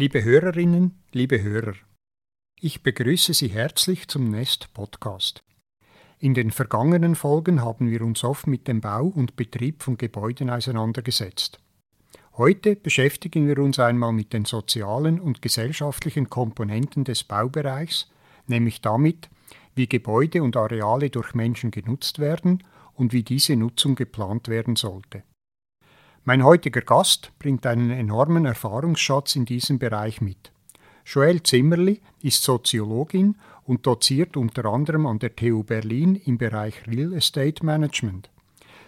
Liebe Hörerinnen, liebe Hörer, ich begrüße Sie herzlich zum Nest Podcast. In den vergangenen Folgen haben wir uns oft mit dem Bau und Betrieb von Gebäuden auseinandergesetzt. Heute beschäftigen wir uns einmal mit den sozialen und gesellschaftlichen Komponenten des Baubereichs, nämlich damit, wie Gebäude und Areale durch Menschen genutzt werden und wie diese Nutzung geplant werden sollte. Mein heutiger Gast bringt einen enormen Erfahrungsschatz in diesem Bereich mit. Joelle Zimmerli ist Soziologin und doziert unter anderem an der TU Berlin im Bereich Real Estate Management.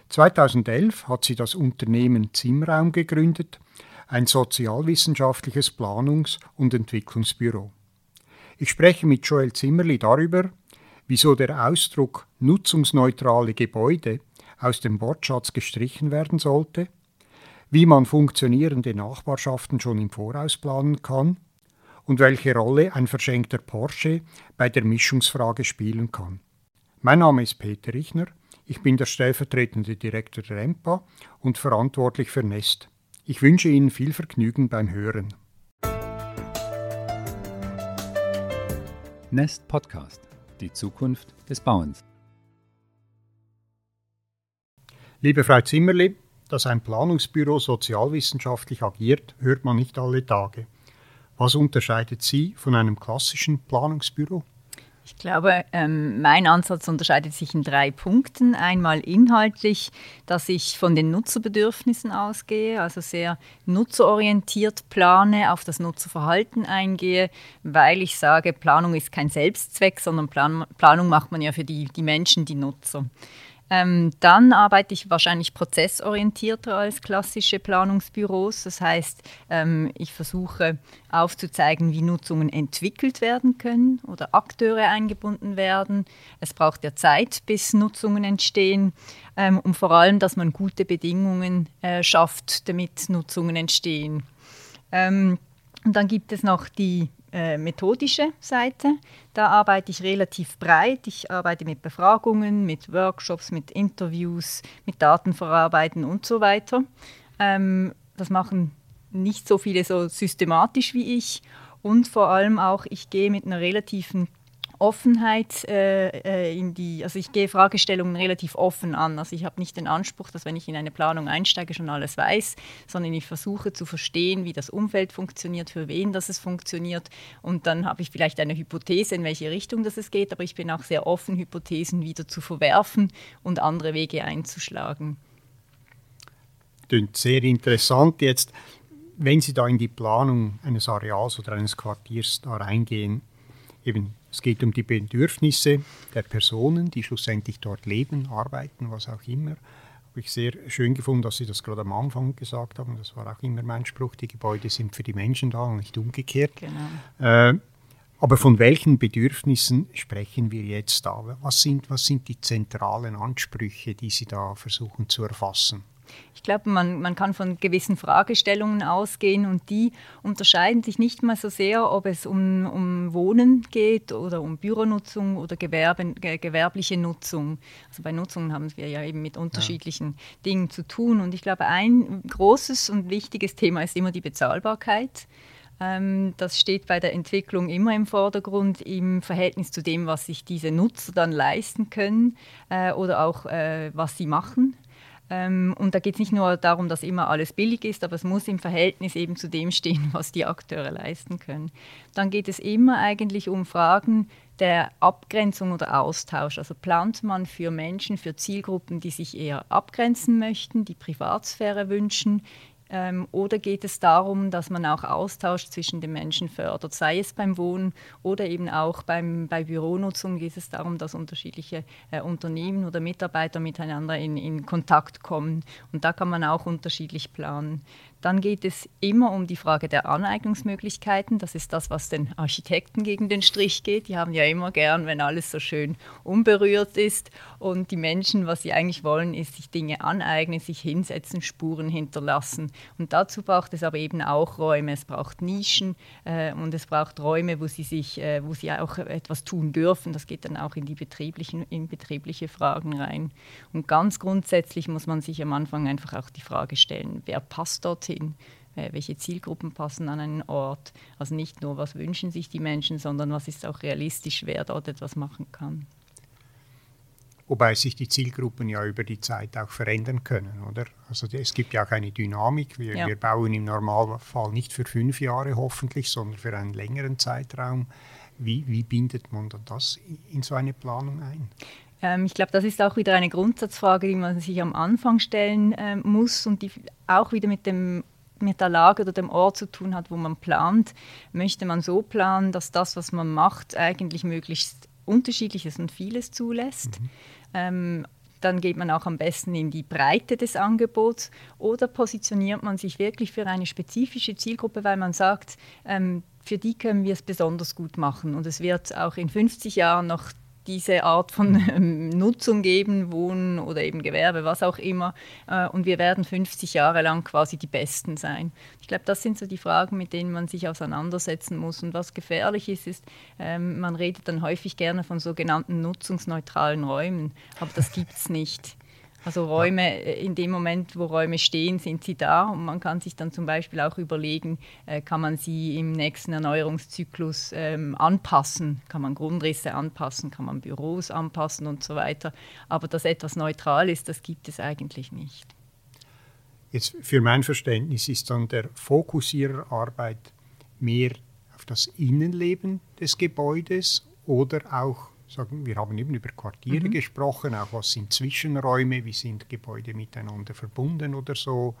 2011 hat sie das Unternehmen Zimraum gegründet, ein sozialwissenschaftliches Planungs- und Entwicklungsbüro. Ich spreche mit Joel Zimmerli darüber, wieso der Ausdruck nutzungsneutrale Gebäude aus dem Wortschatz gestrichen werden sollte wie man funktionierende Nachbarschaften schon im Voraus planen kann und welche Rolle ein verschenkter Porsche bei der Mischungsfrage spielen kann. Mein Name ist Peter Richner, ich bin der stellvertretende Direktor der EMPA und verantwortlich für Nest. Ich wünsche Ihnen viel Vergnügen beim Hören. Nest Podcast, die Zukunft des Bauens. Liebe Frau Zimmerli, dass ein Planungsbüro sozialwissenschaftlich agiert, hört man nicht alle Tage. Was unterscheidet Sie von einem klassischen Planungsbüro? Ich glaube, ähm, mein Ansatz unterscheidet sich in drei Punkten. Einmal inhaltlich, dass ich von den Nutzerbedürfnissen ausgehe, also sehr nutzerorientiert plane, auf das Nutzerverhalten eingehe, weil ich sage, Planung ist kein Selbstzweck, sondern Plan Planung macht man ja für die, die Menschen, die Nutzer. Ähm, dann arbeite ich wahrscheinlich prozessorientierter als klassische Planungsbüros. Das heißt, ähm, ich versuche aufzuzeigen, wie Nutzungen entwickelt werden können oder Akteure eingebunden werden. Es braucht ja Zeit, bis Nutzungen entstehen ähm, und vor allem, dass man gute Bedingungen äh, schafft, damit Nutzungen entstehen. Ähm, und dann gibt es noch die äh, methodische Seite. Da arbeite ich relativ breit. Ich arbeite mit Befragungen, mit Workshops, mit Interviews, mit Datenverarbeiten und so weiter. Ähm, das machen nicht so viele so systematisch wie ich. Und vor allem auch, ich gehe mit einer relativen Offenheit äh, äh, in die, also ich gehe Fragestellungen relativ offen an. Also ich habe nicht den Anspruch, dass wenn ich in eine Planung einsteige, schon alles weiß, sondern ich versuche zu verstehen, wie das Umfeld funktioniert, für wen das es funktioniert. Und dann habe ich vielleicht eine Hypothese, in welche Richtung das es geht, aber ich bin auch sehr offen, Hypothesen wieder zu verwerfen und andere Wege einzuschlagen. Klingt sehr interessant jetzt. Wenn Sie da in die Planung eines Areals oder eines Quartiers da reingehen, eben es geht um die Bedürfnisse der Personen, die schlussendlich dort leben, arbeiten, was auch immer. Habe ich sehr schön gefunden, dass Sie das gerade am Anfang gesagt haben. Das war auch immer mein Spruch: Die Gebäude sind für die Menschen da und nicht umgekehrt. Genau. Äh, aber von welchen Bedürfnissen sprechen wir jetzt da? Was sind, was sind die zentralen Ansprüche, die Sie da versuchen zu erfassen? Ich glaube, man, man kann von gewissen Fragestellungen ausgehen und die unterscheiden sich nicht mal so sehr, ob es um, um Wohnen geht oder um Büronutzung oder Gewerbe, gewerbliche Nutzung. Also bei Nutzungen haben wir ja eben mit unterschiedlichen ja. Dingen zu tun. Und ich glaube, ein großes und wichtiges Thema ist immer die Bezahlbarkeit. Ähm, das steht bei der Entwicklung immer im Vordergrund im Verhältnis zu dem, was sich diese Nutzer dann leisten können äh, oder auch äh, was sie machen. Ähm, und da geht es nicht nur darum, dass immer alles billig ist, aber es muss im Verhältnis eben zu dem stehen, was die Akteure leisten können. Dann geht es immer eigentlich um Fragen der Abgrenzung oder Austausch. Also plant man für Menschen, für Zielgruppen, die sich eher abgrenzen möchten, die Privatsphäre wünschen, ähm, oder geht es darum, dass man auch Austausch zwischen den Menschen fördert, sei es beim Wohnen oder eben auch beim, bei Büronutzung geht es darum, dass unterschiedliche äh, Unternehmen oder Mitarbeiter miteinander in, in Kontakt kommen. Und da kann man auch unterschiedlich planen. Dann geht es immer um die Frage der Aneignungsmöglichkeiten. Das ist das, was den Architekten gegen den Strich geht. Die haben ja immer gern, wenn alles so schön unberührt ist. Und die Menschen, was sie eigentlich wollen, ist sich Dinge aneignen, sich hinsetzen, Spuren hinterlassen. Und dazu braucht es aber eben auch Räume. Es braucht Nischen äh, und es braucht Räume, wo sie sich, äh, wo sie auch etwas tun dürfen. Das geht dann auch in die betrieblichen, in betriebliche Fragen rein. Und ganz grundsätzlich muss man sich am Anfang einfach auch die Frage stellen, wer passt dorthin? Hin. äh, welche Zielgruppen passen an einen Ort. Also nicht nur, was wünschen sich die Menschen, sondern was ist auch realistisch, wer dort etwas machen kann. Wobei sich die Zielgruppen ja über die Zeit auch verändern können, oder? Also es gibt ja auch eine Dynamik. Wir, ja. wir bauen im Normalfall nicht für fünf Jahre hoffentlich, sondern für einen längeren Zeitraum. Wie, wie bindet man das in so eine Planung ein? Ähm, ich glaube, das ist auch wieder eine Grundsatzfrage, die man sich am Anfang stellen äh, muss und die auch wieder mit dem mit der Lage oder dem Ort zu tun hat, wo man plant. Möchte man so planen, dass das, was man macht, eigentlich möglichst unterschiedliches und vieles zulässt? Mhm. Ähm, dann geht man auch am besten in die Breite des Angebots oder positioniert man sich wirklich für eine spezifische Zielgruppe, weil man sagt, ähm, für die können wir es besonders gut machen und es wird auch in 50 Jahren noch diese Art von ähm, Nutzung geben, Wohnen oder eben Gewerbe, was auch immer. Äh, und wir werden 50 Jahre lang quasi die Besten sein. Ich glaube, das sind so die Fragen, mit denen man sich auseinandersetzen muss. Und was gefährlich ist, ist, ähm, man redet dann häufig gerne von sogenannten nutzungsneutralen Räumen, aber das gibt es nicht. Also Räume, äh, in dem Moment, wo Räume stehen, sind sie da und man kann sich dann zum Beispiel auch überlegen, äh, kann man sie im nächsten Erneuerungszyklus ähm, anpassen, kann man Grundrisse anpassen, kann man Büros anpassen und so weiter. Aber dass etwas neutral ist, das gibt es eigentlich nicht. Jetzt für mein Verständnis ist dann der Fokus Ihrer Arbeit mehr auf das Innenleben des Gebäudes oder auch sagen, wir haben eben über Quartiere mhm. gesprochen, auch was sind Zwischenräume, wie sind Gebäude miteinander verbunden oder so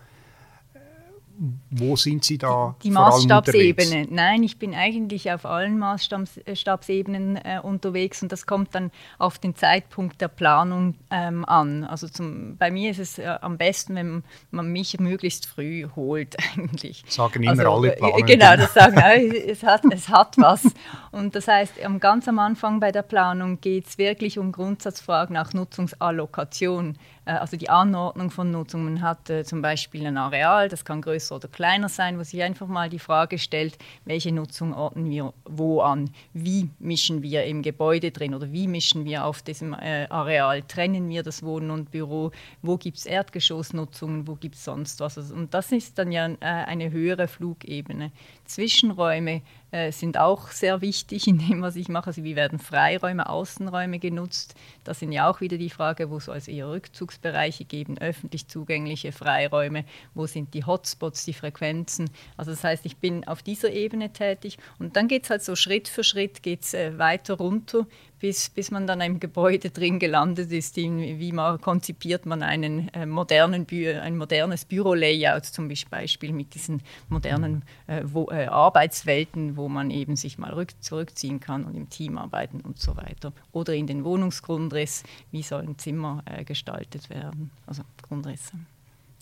wo sind Sie da? Die, die Maßstabsebene. Nein, ich bin eigentlich auf allen Maßstabsebenen äh, unterwegs und das kommt dann auf den Zeitpunkt der Planung ähm, an. Also zum, bei mir ist es äh, am besten, wenn man mich möglichst früh holt eigentlich. Sagen immer also, alle äh, Planer. Genau, das sagen es hat, es hat was. Und das heißt, ganz am Anfang bei der Planung geht es wirklich um Grundsatzfragen nach Nutzungsallokation. Äh, also die Anordnung von Nutzung. Man hat äh, zum Beispiel ein Areal, das kann größer oder kleiner sein, wo sich einfach mal die Frage stellt, welche Nutzung ordnen wir wo an? Wie mischen wir im Gebäude drin oder wie mischen wir auf diesem äh, Areal? Trennen wir das Wohnen und Büro? Wo gibt es Erdgeschossnutzungen? Wo gibt es sonst was? Also, und das ist dann ja äh, eine höhere Flugebene. Zwischenräume äh, sind auch sehr wichtig in dem, was ich mache. Also wie werden Freiräume, Außenräume genutzt? Das sind ja auch wieder die Frage, wo soll es eher Rückzugsbereiche geben, öffentlich zugängliche Freiräume, wo sind die Hotspots, die Frequenzen. Also das heißt, ich bin auf dieser Ebene tätig und dann geht es halt so Schritt für Schritt geht's, äh, weiter runter bis, bis man dann im Gebäude drin gelandet ist, in, wie man, konzipiert man einen, äh, modernen Bü ein modernes Bürolayout zum Beispiel mit diesen modernen äh, wo, äh, Arbeitswelten, wo man eben sich mal rück, zurückziehen kann und im Team arbeiten und so weiter. Oder in den Wohnungsgrundriss, wie sollen Zimmer äh, gestaltet werden, also Grundrisse.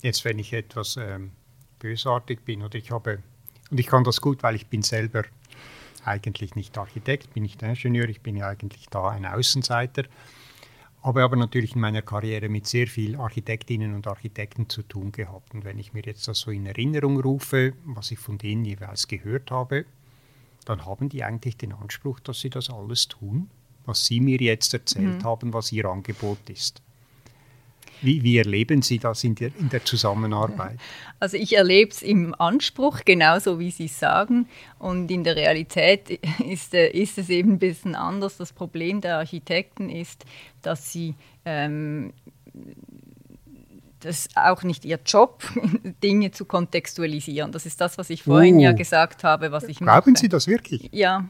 Jetzt, wenn ich etwas ähm, bösartig bin oder ich habe, und ich kann das gut, weil ich bin selber eigentlich nicht Architekt, bin nicht Ingenieur, ich bin ja eigentlich da ein Außenseiter. Habe aber natürlich in meiner Karriere mit sehr vielen Architektinnen und Architekten zu tun gehabt. Und wenn ich mir jetzt das so in Erinnerung rufe, was ich von denen jeweils gehört habe, dann haben die eigentlich den Anspruch, dass sie das alles tun, was Sie mir jetzt erzählt mhm. haben, was Ihr Angebot ist. Wie, wie, erleben Sie das in der, in der Zusammenarbeit? Also ich erlebe es im Anspruch, genauso wie Sie sagen. Und in der Realität ist, äh, ist es eben ein bisschen anders. Das Problem der Architekten ist, dass sie ähm, das ist auch nicht ihr Job, Dinge zu kontextualisieren. Das ist das, was ich vorhin uh, ja gesagt habe, was ich Glauben mache. Glauben Sie das wirklich? Ja,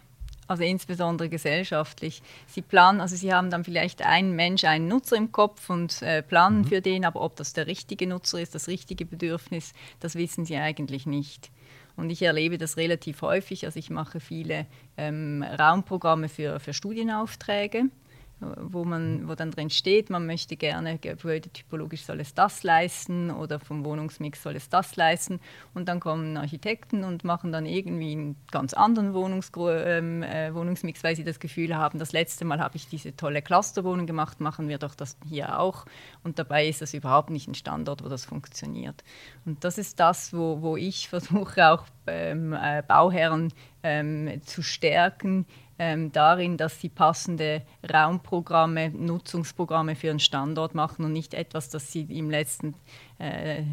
also insbesondere gesellschaftlich. Sie planen, also Sie haben dann vielleicht einen Mensch, einen Nutzer im Kopf und äh, planen mhm. für den, aber ob das der richtige Nutzer ist, das richtige Bedürfnis, das wissen Sie eigentlich nicht. Und ich erlebe das relativ häufig. Also ich mache viele ähm, Raumprogramme für, für Studienaufträge wo, man, wo dann drin steht, man möchte gerne, gebäudetypologisch soll es das leisten oder vom Wohnungsmix soll es das leisten. Und dann kommen Architekten und machen dann irgendwie einen ganz anderen Wohnungs ähm, äh, Wohnungsmix, weil sie das Gefühl haben, das letzte Mal habe ich diese tolle Clusterwohnung gemacht, machen wir doch das hier auch. Und dabei ist das überhaupt nicht ein Standort, wo das funktioniert. Und das ist das, wo, wo ich versuche auch ähm, äh, Bauherren ähm, zu stärken, ähm, darin, dass sie passende Raumprogramme, Nutzungsprogramme für einen Standort machen und nicht etwas, das sie im letzten äh, äh,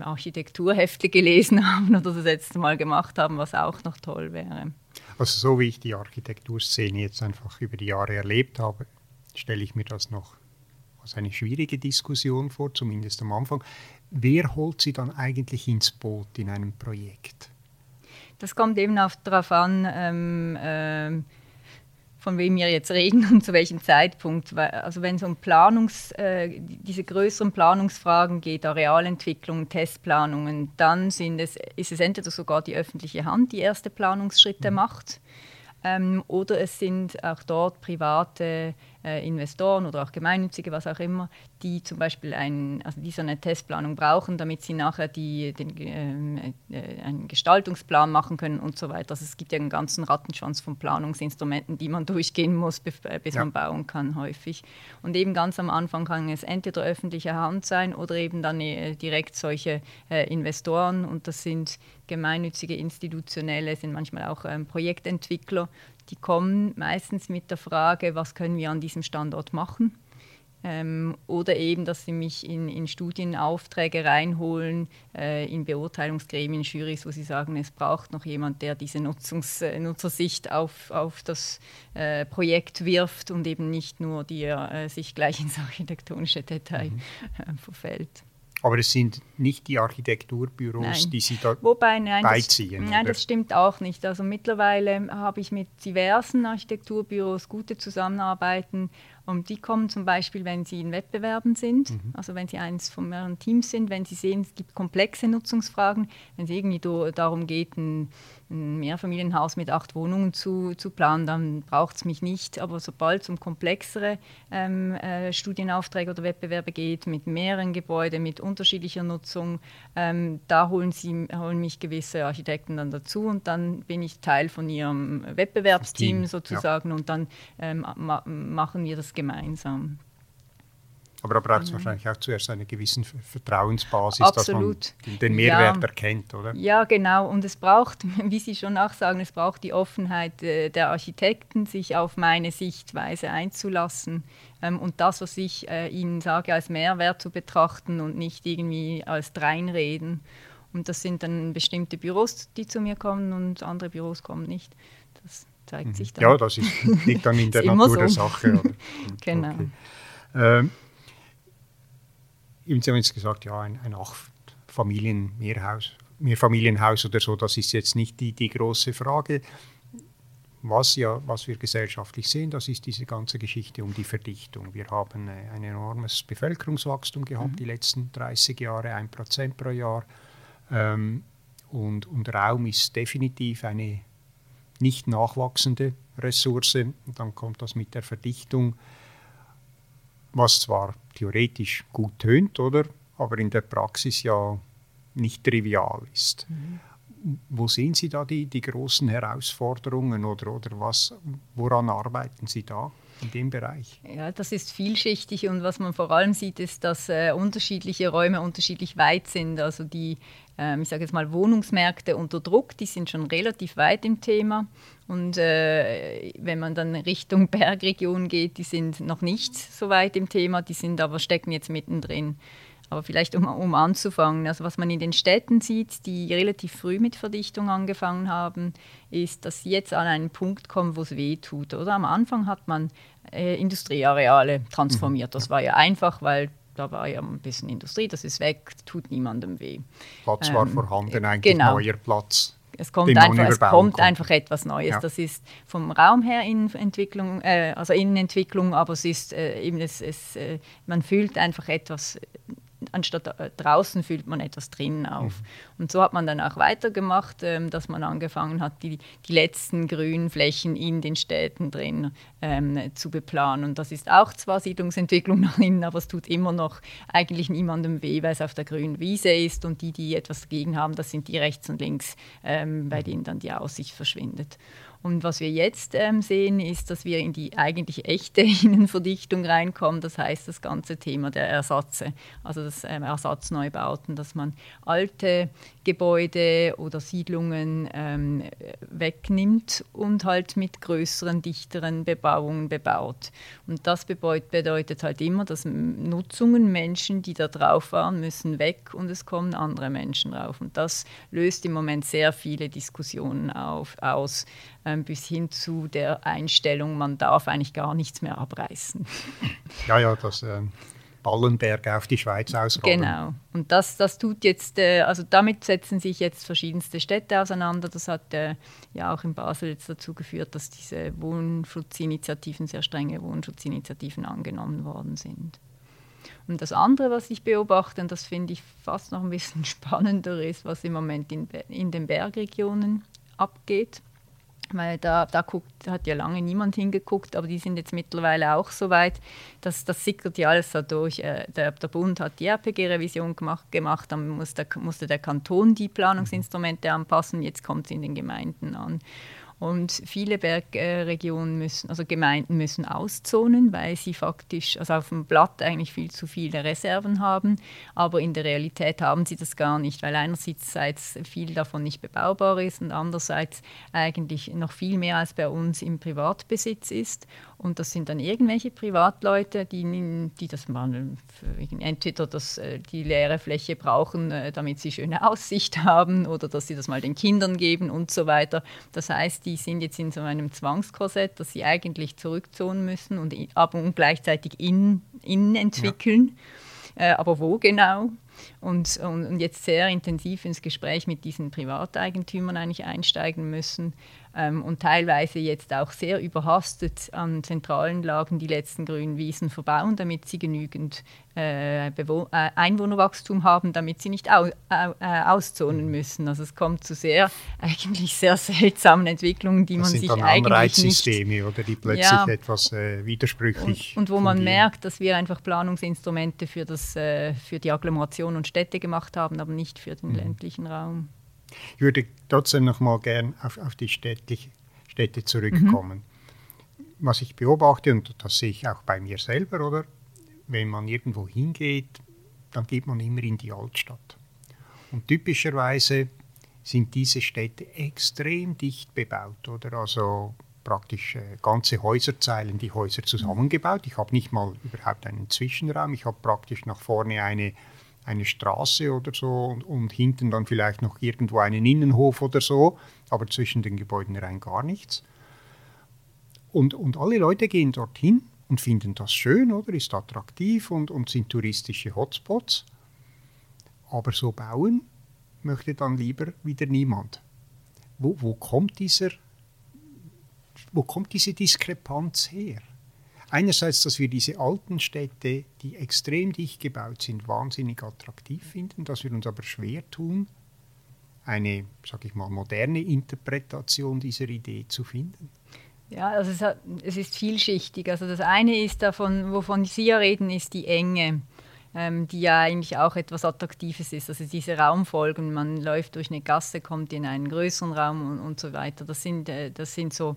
Architekturhefte gelesen haben oder das letzte Mal gemacht haben, was auch noch toll wäre. Also so wie ich die Architekturszene jetzt einfach über die Jahre erlebt habe, stelle ich mir das noch als eine schwierige Diskussion vor, zumindest am Anfang. Wer holt sie dann eigentlich ins Boot in einem Projekt? Das kommt eben auch darauf an, ähm, ähm, von wem wir jetzt reden und zu welchem Zeitpunkt. Also wenn es um Planungs, äh, diese größeren Planungsfragen geht, Arealentwicklung, Testplanungen, dann sind es, ist es entweder sogar die öffentliche Hand, die erste Planungsschritte mhm. macht, ähm, oder es sind auch dort private äh, Investoren oder auch Gemeinnützige, was auch immer, die zum Beispiel ein, also die so eine Testplanung brauchen, damit sie nachher die, den, ähm, äh, einen Gestaltungsplan machen können und so weiter. Also es gibt ja einen ganzen Rattenschwanz von Planungsinstrumenten, die man durchgehen muss, bis ja. man bauen kann häufig. Und eben ganz am Anfang kann es entweder öffentliche Hand sein oder eben dann äh, direkt solche äh, Investoren und das sind gemeinnützige Institutionelle, sind manchmal auch ähm, Projektentwickler, die kommen meistens mit der Frage, was können wir an diesem Standort machen? Ähm, oder eben, dass sie mich in, in Studienaufträge reinholen, äh, in Beurteilungsgremien, Jurys, wo sie sagen, es braucht noch jemand, der diese Nutzungs, äh, Nutzersicht auf, auf das äh, Projekt wirft und eben nicht nur, die äh, sich gleich ins architektonische Detail mhm. Verfällt. Aber es sind nicht die Architekturbüros, nein. die Sie da Wobei, nein, beiziehen. Das, nein, das stimmt auch nicht. Also mittlerweile habe ich mit diversen Architekturbüros gute Zusammenarbeiten und die kommen zum Beispiel, wenn sie in Wettbewerben sind, mhm. also wenn sie eines von mehreren Teams sind, wenn sie sehen, es gibt komplexe Nutzungsfragen, wenn es irgendwie darum geht, ein ein Mehrfamilienhaus mit acht Wohnungen zu, zu planen, dann braucht es mich nicht. Aber sobald es um komplexere ähm, äh, Studienaufträge oder Wettbewerbe geht, mit mehreren Gebäuden, mit unterschiedlicher Nutzung, ähm, da holen, sie, holen mich gewisse Architekten dann dazu und dann bin ich Teil von ihrem Wettbewerbsteam sozusagen ja. und dann ähm, ma machen wir das gemeinsam. Aber da braucht es mhm. wahrscheinlich auch zuerst eine gewisse Vertrauensbasis, Absolut. dass man den Mehrwert ja. erkennt, oder? Ja, genau. Und es braucht, wie Sie schon auch sagen, es braucht die Offenheit äh, der Architekten, sich auf meine Sichtweise einzulassen ähm, und das, was ich äh, ihnen sage, als Mehrwert zu betrachten und nicht irgendwie als Dreinreden. Und das sind dann bestimmte Büros, die zu mir kommen und andere Büros kommen nicht. Das zeigt mhm. sich dann. Ja, das ist, liegt dann in der Natur so. der Sache. genau. Okay. Ähm, Sie haben jetzt gesagt, ja, ein, ein Acht-Familien-Mehrhaus Mehrfamilienhaus oder so, das ist jetzt nicht die, die große Frage. Was, ja, was wir gesellschaftlich sehen, das ist diese ganze Geschichte um die Verdichtung. Wir haben äh, ein enormes Bevölkerungswachstum gehabt mhm. die letzten 30 Jahre, ein Prozent pro Jahr. Ähm, und, und Raum ist definitiv eine nicht nachwachsende Ressource. Und dann kommt das mit der Verdichtung was zwar theoretisch gut tönt, oder, aber in der Praxis ja nicht trivial ist. Mhm. Wo sehen Sie da die, die großen Herausforderungen oder, oder was, woran arbeiten Sie da? In dem Bereich? Ja, das ist vielschichtig und was man vor allem sieht, ist, dass äh, unterschiedliche Räume unterschiedlich weit sind. Also die, äh, ich sage jetzt mal, Wohnungsmärkte unter Druck, die sind schon relativ weit im Thema. Und äh, wenn man dann Richtung Bergregion geht, die sind noch nicht so weit im Thema, die sind aber stecken jetzt mittendrin. Aber vielleicht um, um anzufangen, also was man in den Städten sieht, die relativ früh mit Verdichtung angefangen haben, ist, dass sie jetzt an einen Punkt kommen, wo es weh tut. Oder am Anfang hat man äh, Industrieareale transformiert. Das war ja einfach, weil da war ja ein bisschen Industrie, das ist weg, tut niemandem weh. Platz ähm, war vorhanden, eigentlich genau. neuer Platz. Es kommt, einfach, es kommt einfach etwas Neues. Ja. Das ist vom Raum her Innenentwicklung, äh, also Innenentwicklung, aber es ist äh, eben, es, es äh, man fühlt einfach etwas anstatt äh, draußen fühlt man etwas drinnen auf. Mhm. Und so hat man dann auch weitergemacht, ähm, dass man angefangen hat, die, die letzten grünen Flächen in den Städten drin ähm, zu beplanen. Und das ist auch zwar Siedlungsentwicklung nach innen, aber es tut immer noch eigentlich niemandem weh, weil es auf der grünen Wiese ist und die, die etwas dagegen haben, das sind die rechts und links, ähm, bei mhm. denen dann die Aussicht verschwindet. Und was wir jetzt ähm, sehen, ist, dass wir in die eigentlich echte Innenverdichtung reinkommen. Das heißt, das ganze Thema der Ersatze, also das ähm, Ersatzneubauten, dass man alte Gebäude oder Siedlungen ähm, wegnimmt und halt mit größeren, dichteren Bebauungen bebaut. Und das bedeutet halt immer, dass Nutzungen, Menschen, die da drauf waren, müssen weg und es kommen andere Menschen drauf. Und das löst im Moment sehr viele Diskussionen auf, aus bis hin zu der Einstellung, man darf eigentlich gar nichts mehr abreißen. Ja, ja, das äh, Ballenberg auf die Schweiz ausrollen. Genau. Und das, das tut jetzt, äh, also damit setzen sich jetzt verschiedenste Städte auseinander. Das hat äh, ja auch in Basel jetzt dazu geführt, dass diese Wohnschutzinitiativen, sehr strenge Wohnschutzinitiativen angenommen worden sind. Und das andere, was ich beobachte, und das finde ich fast noch ein bisschen spannender ist, was im Moment in, in den Bergregionen abgeht weil da, da guckt, hat ja lange niemand hingeguckt, aber die sind jetzt mittlerweile auch so weit, dass das sickert ja alles da durch. Äh, der, der, Bund hat die RPG-Revision gemacht, gemacht, dann muss der, musste der Kanton die Planungsinstrumente anpassen, jetzt kommt es in den Gemeinden an. Und viele Bergregionen müssen, also Gemeinden müssen auszonen, weil sie faktisch, also auf dem Blatt eigentlich viel zu viele Reserven haben, aber in der Realität haben sie das gar nicht, weil einerseits viel davon nicht bebaubar ist und andererseits eigentlich noch viel mehr als bei uns im Privatbesitz ist. Und das sind dann irgendwelche Privatleute, die, die das mal entweder das, äh, die leere Fläche brauchen, äh, damit sie schöne Aussicht haben oder dass sie das mal den Kindern geben und so weiter. Das heißt, die sind jetzt in so einem Zwangskorsett, dass sie eigentlich zurückzonen müssen und aber gleichzeitig innen, innen entwickeln. Ja. Äh, aber wo genau? Und, und, und, jetzt sehr intensiv ins Gespräch mit diesen Privateigentümern eigentlich einsteigen müssen, ähm, und teilweise jetzt auch sehr überhastet an zentralen Lagen die letzten grünen Wiesen verbauen, damit sie genügend äh, äh, Einwohnerwachstum haben, damit sie nicht au au äh, auszonen müssen. Also es kommt zu sehr, eigentlich sehr seltsamen Entwicklungen, die das man sind sich dann eigentlich Anreizsysteme, nicht, oder die plötzlich ja, etwas äh, widersprüchlich und, und wo man merkt, dass wir einfach Planungsinstrumente für, das, äh, für die Agglomeration und Städte gemacht haben, aber nicht für den mhm. ländlichen Raum. Ich würde trotzdem noch mal gern auf, auf die Städtlich, Städte zurückkommen. Mhm. Was ich beobachte, und das sehe ich auch bei mir selber, oder? Wenn man irgendwo hingeht, dann geht man immer in die Altstadt. Und typischerweise sind diese Städte extrem dicht bebaut, oder? Also praktisch äh, ganze Häuserzeilen, die Häuser zusammengebaut. Ich habe nicht mal überhaupt einen Zwischenraum. Ich habe praktisch nach vorne eine eine Straße oder so und, und, hinten dann vielleicht noch irgendwo einen Innenhof oder so, aber zwischen den Gebäuden rein gar nichts. Und, und alle Leute gehen dorthin und finden das schön, oder? Ist attraktiv und, und sind touristische Hotspots. Aber so bauen möchte dann lieber wieder niemand. Wo, wo, kommt, dieser, wo kommt diese Diskrepanz her? Einerseits, dass wir diese alten Städte, die extrem dicht gebaut sind, wahnsinnig attraktiv finden, dass wir uns aber schwer tun, eine, sag ich mal, moderne Interpretation dieser Idee zu finden. Ja, also es, hat, es ist vielschichtig. Also das eine ist davon, wovon Sie ja reden, ist die Enge, ähm, die ja eigentlich auch etwas Attraktives ist. Also diese Raumfolgen, man läuft durch eine Gasse, kommt in einen größeren Raum und, und so weiter. Das sind, äh, das sind so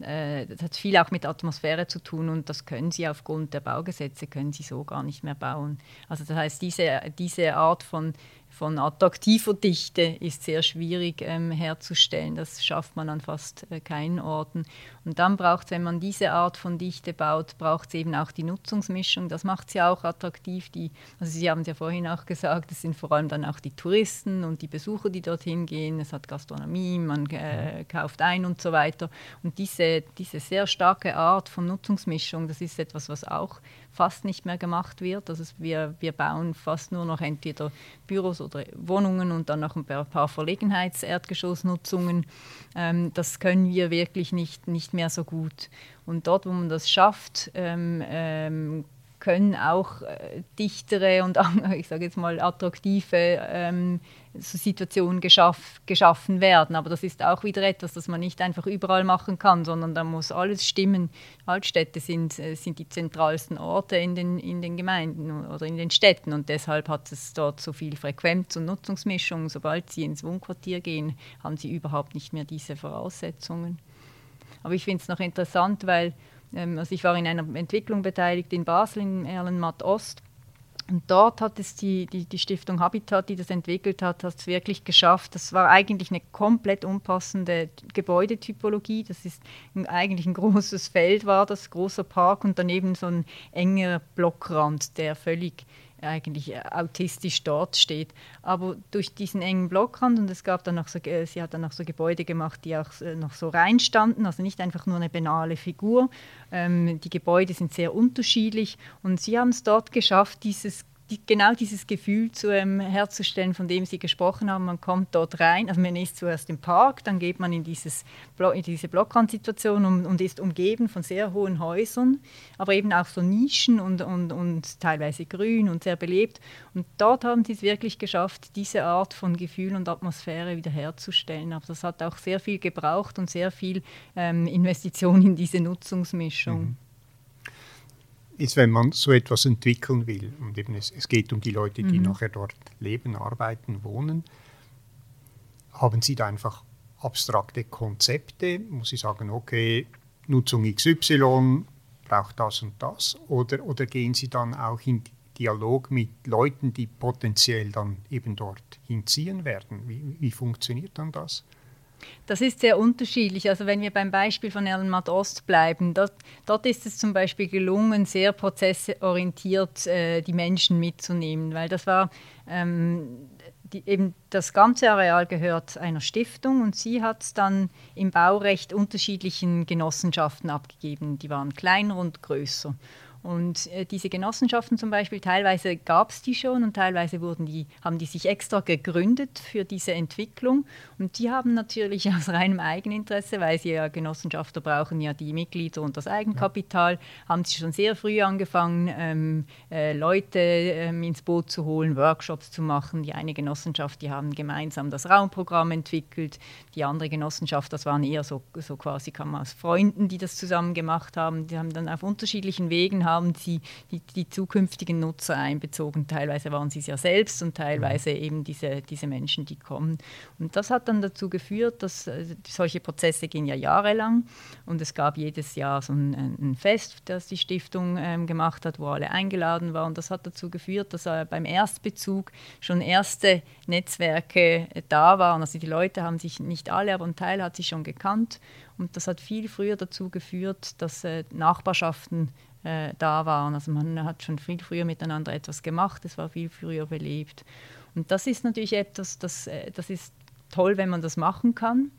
äh, das hat viel auch mit Atmosphäre zu tun und das können sie aufgrund der Baugesetze können sie so gar nicht mehr bauen. Also das heißt, diese, diese Art von von attraktiver Dichte ist sehr schwierig ähm, herzustellen. Das schafft man an fast äh, keinen Orten. Und dann braucht es, wenn man diese Art von Dichte baut, braucht es eben auch die Nutzungsmischung. Das macht sie auch attraktiv. Die, also Sie haben es ja vorhin auch gesagt, es sind vor allem dann auch die Touristen und die Besucher, die dorthin gehen. Es hat Gastronomie, man äh, kauft ein und so weiter. Und diese, diese sehr starke Art von Nutzungsmischung, das ist etwas, was auch fast nicht mehr gemacht wird. Also wir, wir bauen fast nur noch entweder Büros oder Wohnungen und dann noch ein paar Verlegenheitserdgeschossnutzungen. Ähm, das können wir wirklich nicht, nicht mehr so gut. Und dort, wo man das schafft, ähm, ähm, können auch äh, dichtere und ich sage jetzt mal attraktive ähm, so Situationen geschaff, geschaffen werden. Aber das ist auch wieder etwas, das man nicht einfach überall machen kann, sondern da muss alles stimmen. Altstädte sind, äh, sind die zentralsten Orte in den, in den Gemeinden oder in den Städten und deshalb hat es dort so viel Frequenz und Nutzungsmischung. Sobald sie ins Wohnquartier gehen, haben sie überhaupt nicht mehr diese Voraussetzungen. Aber ich finde es noch interessant, weil ähm, also ich war in einer Entwicklung beteiligt in Basel, in Erlenmatt Ost. Und dort hat es die, die, die, Stiftung Habitat, die das entwickelt hat, hat es wirklich geschafft. Das war eigentlich eine komplett unpassende Gebäudetypologie. Das ist ein, eigentlich ein großes Feld, war das, großer Park und daneben so ein enger Blockrand, der völlig eigentlich äh, autistisch dort steht. Aber durch diesen engen Blockrand und es gab dann noch so, sie hat dann noch so Gebäude gemacht, die auch äh, noch so reinstanden, also nicht einfach nur eine banale Figur. Ähm, die Gebäude sind sehr unterschiedlich und sie haben es dort geschafft, dieses die, genau dieses Gefühl zu, ähm, herzustellen, von dem Sie gesprochen haben. Man kommt dort rein, also man ist zuerst im Park, dann geht man in, dieses in diese Blockrand-Situation und, und, ist umgeben von sehr hohen Häusern, aber eben auch so Nischen und, und, und teilweise grün und sehr belebt. Und dort haben Sie es wirklich geschafft, diese Art von Gefühl und Atmosphäre wiederherzustellen. Aber das hat auch sehr viel gebraucht und sehr viel ähm, Investition in diese Nutzungsmischung. Mhm ist, wenn man so etwas entwickeln will, und eben es, es geht um die Leute, die mhm. nachher dort leben, arbeiten, wohnen, haben Sie da einfach abstrakte Konzepte? Muss ich sagen, okay, Nutzung XY braucht das und das? Oder, oder gehen Sie dann auch in Dialog mit Leuten, die potenziell dann eben dort hinziehen werden? Wie, wie funktioniert dann das? Das ist sehr unterschiedlich. Also wenn wir beim Beispiel von Erlenmatt Ost bleiben, dort, dort, ist es zum Beispiel gelungen, sehr prozessorientiert äh, die Menschen mitzunehmen, weil das war ähm, die, eben das ganze Areal gehört einer Stiftung und sie hat es dann im Baurecht unterschiedlichen Genossenschaften abgegeben. Die waren kleiner und größer. Und äh, diese Genossenschaften zum Beispiel, teilweise gab es die schon und teilweise wurden die, haben die sich extra gegründet für diese Entwicklung. Und die haben natürlich aus reinem Eigeninteresse, weil sie ja Genossenschafter brauchen ja die Mitglieder und das Eigenkapital, ja. haben sie schon sehr früh angefangen, ähm, äh, Leute ähm, ins Boot zu holen, Workshops zu machen. Die eine Genossenschaft, die haben gemeinsam das Raumprogramm entwickelt. Die andere Genossenschaft, das waren eher so, so quasi kann man aus Freunden, die das zusammen gemacht haben. Die haben dann auf unterschiedlichen Wegen haben haben sie die, die, zukünftigen Nutzer einbezogen. Teilweise waren sie es ja selbst und teilweise mhm. eben diese, diese Menschen, die kommen. Und das hat dann dazu geführt, dass äh, solche Prozesse gehen ja jahrelang und es gab jedes Jahr so ein, ein Fest, das die Stiftung ähm, gemacht hat, wo alle eingeladen waren. Und das hat dazu geführt, dass äh, beim Erstbezug schon erste Netzwerke äh, da waren. Also die Leute haben sich nicht alle, aber ein Teil hat sich schon gekannt. Und das hat viel früher dazu geführt, dass äh, Nachbarschaften äh, da waren. Also man hat schon viel früher miteinander etwas gemacht, es war viel früher belebt. Und das ist natürlich etwas, das, äh, das ist toll, wenn man das machen kann.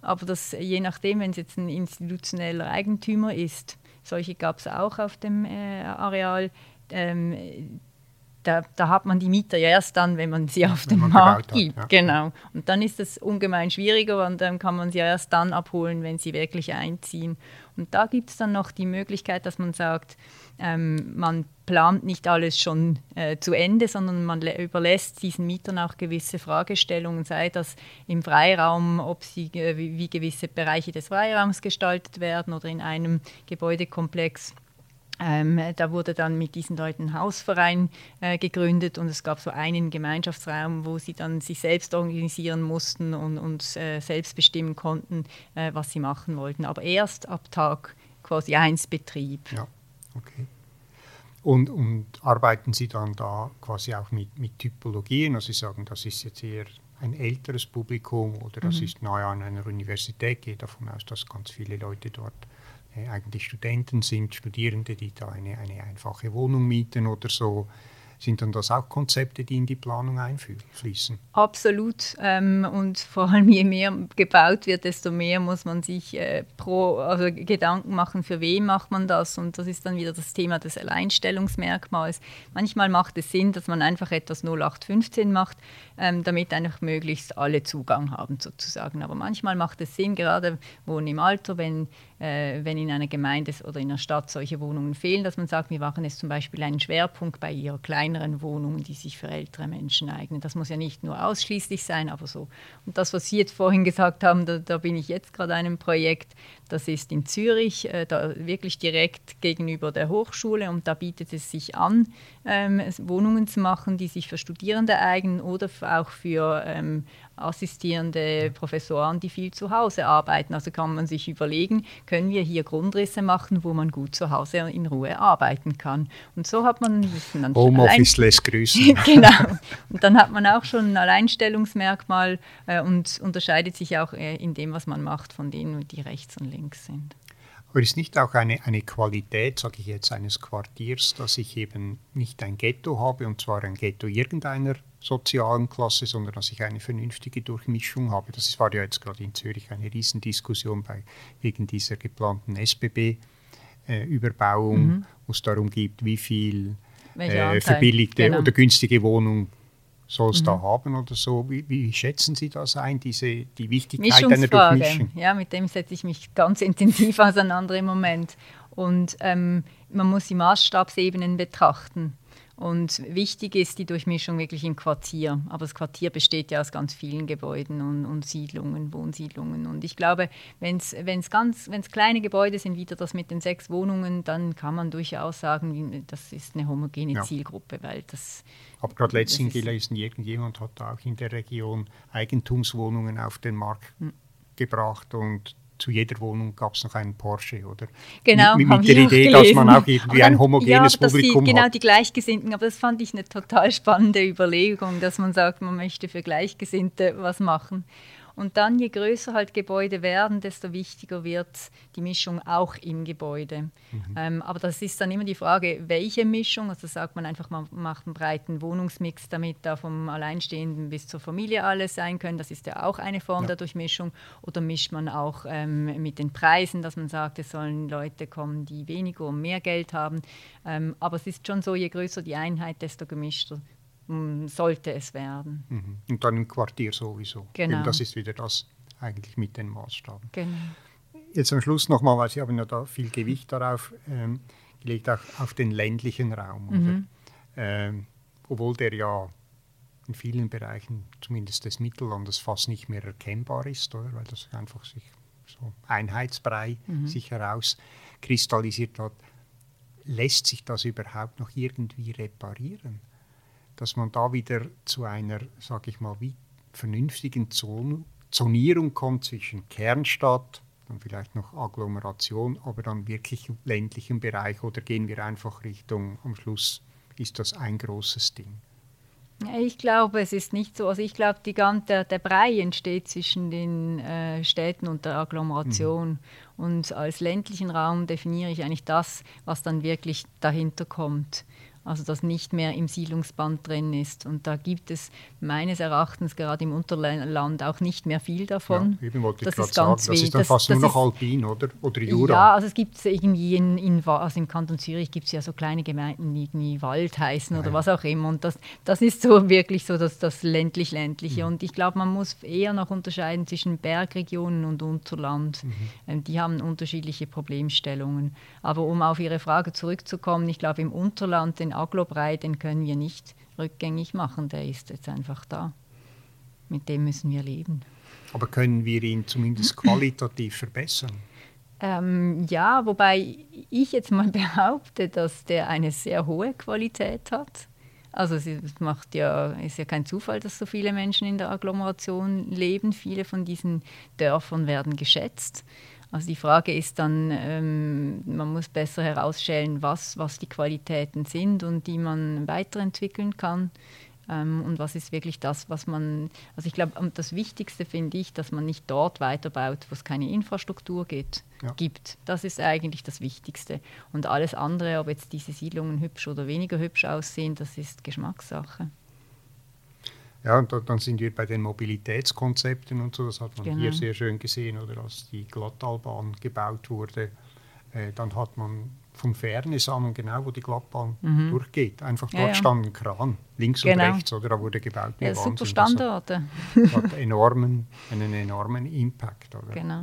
Aber das, je nachdem, wenn es jetzt ein institutioneller Eigentümer ist, solche gab es auch auf dem äh, Areal, ähm, da, da, hat man die Mieter ja erst dann, wenn man sie auf den Markt gibt. Hat, ja. Genau. Und dann ist es ungemein schwieriger und dann kann man sie ja erst dann abholen, wenn sie wirklich einziehen. Und da gibt es dann noch die Möglichkeit, dass man sagt, ähm, man plant nicht alles schon äh, zu Ende, sondern man überlässt diesen Mietern auch gewisse Fragestellungen, sei das im Freiraum, ob sie, äh, wie, wie gewisse Bereiche des Freiraums gestaltet werden oder in einem Gebäudekomplex ähm, da wurde dann mit diesen Leuten ein Hausverein äh, gegründet und es gab so einen Gemeinschaftsraum, wo sie dann sich selbst organisieren mussten und, und äh, selbst bestimmen konnten, äh, was sie machen wollten. Aber erst ab Tag quasi 1 Betrieb. Ja, okay. Und, und arbeiten Sie dann da quasi auch mit, mit Typologien? Also Sie sagen, das ist jetzt eher ein älteres Publikum oder das mhm. ist nahe an einer Universität. Ich gehe davon aus, dass ganz viele Leute dort eigentlich Studenten sind, Studierende, die da eine, eine einfache Wohnung mieten oder so. Sind dann das auch Konzepte, die in die Planung einfließen? Absolut. Ähm, und vor allem je mehr gebaut wird, desto mehr muss man sich äh, pro, also Gedanken machen, für wen macht man das. Und das ist dann wieder das Thema des Alleinstellungsmerkmals. Manchmal macht es Sinn, dass man einfach etwas 0815 macht, ähm, damit einfach möglichst alle Zugang haben sozusagen. Aber manchmal macht es Sinn, gerade wohnen im Alter, wenn äh, wenn in einer Gemeinde oder in einer Stadt solche Wohnungen fehlen, dass man sagt, wir machen es zum Beispiel einen Schwerpunkt bei eher kleineren Wohnungen, die sich für ältere Menschen eignen. Das muss ja nicht nur ausschließlich sein, aber so. Und das, was Sie jetzt vorhin gesagt haben, da, da bin ich jetzt gerade einem Projekt, das ist in Zürich, äh, da wirklich direkt gegenüber der Hochschule und da bietet es sich an, ähm, Wohnungen zu machen, die sich für Studierende eignen oder auch für ähm, assistierende Professoren, die viel zu Hause arbeiten. Also kann man sich überlegen, können wir hier Grundrisse machen, wo man gut zu Hause in Ruhe arbeiten kann. Und so hat man dann Homeoffice lässt grüßen. genau. Und dann hat man auch schon ein Alleinstellungsmerkmal äh, und unterscheidet sich auch äh, in dem, was man macht, von denen, die rechts und links sind. Aber ist nicht auch eine, eine Qualität, sage ich jetzt, eines Quartiers, dass ich eben nicht ein Ghetto habe, und zwar ein Ghetto irgendeiner sozialen Klasse, sondern dass ich eine vernünftige Durchmischung habe. Das war ja jetzt gerade in Zürich eine Riesendiskussion bei, wegen dieser geplanten SBB-Überbauung, äh, mhm. wo es darum geht, wie viel äh, verbilligte genau. oder günstige Wohnungen soll es mhm. da haben oder so? Wie, wie, schätzen Sie das ein, diese, die Wichtigkeit einer Durchmischung? Ja, mit dem setze ich mich ganz intensiv auseinander im Moment. Und ähm, man muss die Maßstabsebenen betrachten. Und wichtig ist die Durchmischung wirklich im Quartier. Aber das Quartier besteht ja aus ganz vielen Gebäuden und, und Siedlungen, Wohnsiedlungen. Und ich glaube, wenn es ganz, wenn's kleine Gebäude sind, wieder das mit den sechs Wohnungen, dann kann man durchaus sagen, das ist eine homogene ja. Zielgruppe, weil das. Aber gerade letztens gelesen, irgendjemand hat auch in der Region Eigentumswohnungen auf den Markt hm. gebracht und zu jeder Wohnung gab es noch einen Porsche, oder? Genau, mit, mit der Idee, dass man auch irgendwie dann, ein homogenes ja, Publikum die, genau, hat. die Gleichgesinnten, aber das fand ich eine total spannende Überlegung, dass man sagt, man möchte für Gleichgesinnte was machen. Und dann, je größer halt Gebäude werden, desto wichtiger wird die Mischung auch im Gebäude. Mhm. Ähm, aber das ist dann immer die Frage, welche Mischung. Also sagt man einfach, man macht einen breiten Wohnungsmix, damit da vom Alleinstehenden bis zur Familie alles sein können. Das ist ja auch eine Form ja. der Durchmischung. Oder mischt man auch ähm, mit den Preisen, dass man sagt, es sollen Leute kommen, die weniger und mehr Geld haben. Ähm, aber es ist schon so, je größer die Einheit, desto gemischter sollte es werden. Mhm. Und dann im Quartier sowieso. Genau. Eben das ist wieder das eigentlich mit den Maßstaben. Genau. Jetzt am Schluss nochmal, weil Sie haben ja da viel Gewicht darauf ähm, gelegt, auch auf den ländlichen Raum. Mhm. Ähm, obwohl der ja in vielen Bereichen, zumindest des Mittellandes, fast nicht mehr erkennbar ist, oder? weil das einfach sich so Einheitsbrei mhm. sich herauskristallisiert hat. Lässt sich das überhaupt noch irgendwie reparieren? Dass man da wieder zu einer, sage ich mal, vernünftigen Zon Zonierung kommt zwischen Kernstadt, dann vielleicht noch Agglomeration, aber dann wirklich ländlichen Bereich oder gehen wir einfach Richtung, am Schluss ist das ein großes Ding. Ich glaube, es ist nicht so. Also ich glaube, die ganze, der, Brei entsteht zwischen den äh, Städten und der Agglomeration. Mhm. Und als ländlichen Raum definiere ich eigentlich das, was dann wirklich dahinter kommt also das nicht mehr im Siedlungsband drin ist. Und da gibt es meines Erachtens gerade im Unterland auch nicht mehr viel davon. Ja, eben wollte das ich gerade sagen, das ist dann das, fast nur noch Alpin, oder? Oder Jura? Ja, also es gibt irgendwie in, in, also im Kanton Zürich gibt es ja so kleine Gemeinden, die irgendwie Wald heißen oder ja. was auch immer. Und das, das ist so wirklich so das, das ländlich-ländliche. Mhm. Und ich glaube, man muss eher noch unterscheiden zwischen Bergregionen und Unterland. Mhm. Ähm, die haben unterschiedliche Problemstellungen. Aber um auf Ihre Frage zurückzukommen, ich glaube, im Unterland, den Aglobrei, den können wir nicht rückgängig machen. Der ist jetzt einfach da. Mit dem müssen wir leben. Aber können wir ihn zumindest qualitativ verbessern? Ähm, ja, wobei ich jetzt mal behaupte, dass der eine sehr hohe Qualität hat. Also es macht ja, ist ja kein Zufall, dass so viele Menschen in der Agglomeration leben. Viele von diesen Dörfern werden geschätzt. Also die Frage ist dann, ähm, man muss besser herausstellen, was, was die Qualitäten sind und die man weiterentwickeln kann. Ähm, und was ist wirklich das, was man, also ich glaube, das Wichtigste finde ich, dass man nicht dort weiterbaut, wo es keine Infrastruktur geht, ja. gibt. Das ist eigentlich das Wichtigste. Und alles andere, ob jetzt diese Siedlungen hübsch oder weniger hübsch aussehen, das ist Geschmackssache. Ja, und dann sind wir bei den Mobilitätskonzepten und so, das hat man genau. hier sehr schön gesehen, oder als die Glattalbahn gebaut wurde, äh, dann hat man von Ferne sah man genau, wo die Glattbahn mhm. durchgeht. Einfach dort ja, ja. stand ein Kran, links genau. und rechts, oder da wurde gebaut. Ja, super Standorte. Das hat, hat enormen, einen enormen Impact. Oder? Genau.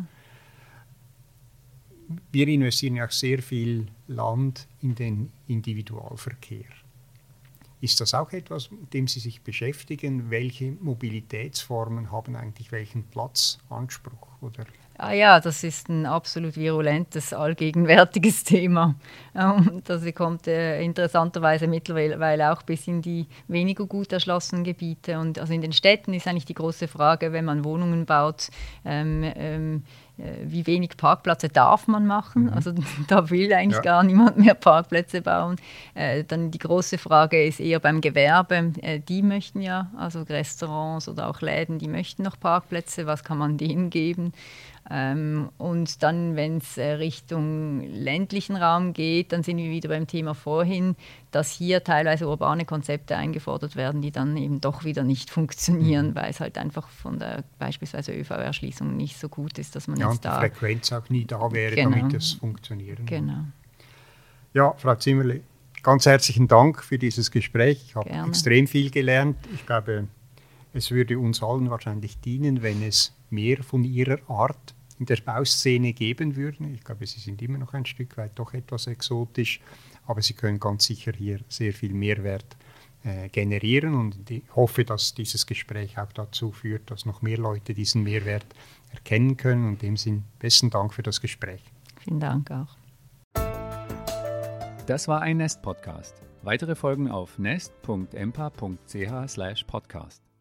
Wir investieren ja auch sehr viel Land in den Individualverkehr. Ist das auch etwas, mit dem Sie sich beschäftigen? Welche Mobilitätsformen haben eigentlich welchen Platzanspruch? Oder Ah ja, das ist ein absolut virulentes, allgegenwärtiges Thema. Und das kommt äh, interessanterweise mittlerweile auch bis in die weniger gut erschlossenen Gebiete. Und also in den Städten ist eigentlich die große Frage, wenn man Wohnungen baut, ähm, ähm, äh, wie wenig Parkplätze darf man machen. Mhm. Also da will eigentlich ja. gar niemand mehr Parkplätze bauen. Äh, dann die große Frage ist eher beim Gewerbe. Äh, die möchten ja, also Restaurants oder auch Läden, die möchten noch Parkplätze. Was kann man denen geben? Ähm, und dann, wenn es äh, Richtung ländlichen Raum geht, dann sind wir wieder beim Thema vorhin, dass hier teilweise urbane Konzepte eingefordert werden, die dann eben doch wieder nicht funktionieren, mhm. weil es halt einfach von der beispielsweise ÖV-Erschließung nicht so gut ist, dass man ja, jetzt da... die Frequenz auch nie da wäre, genau. damit es funktionieren Genau. Ja, Frau Zimmerli, ganz herzlichen Dank für dieses Gespräch. Ich habe extrem viel gelernt. Ich glaube, es würde uns allen wahrscheinlich dienen, wenn es mehr von ihrer Art in der Bauszene geben würde. Ich glaube, sie sind immer noch ein Stück weit doch etwas exotisch, aber sie können ganz sicher hier sehr viel Mehrwert äh, generieren und ich hoffe, dass dieses Gespräch auch dazu führt, dass noch mehr Leute diesen Mehrwert erkennen können. Und in dem Sinn besten Dank für das Gespräch. Vielen Dank auch. Das war ein Nest-Podcast. Weitere Folgen auf nest.empa.ch/podcast.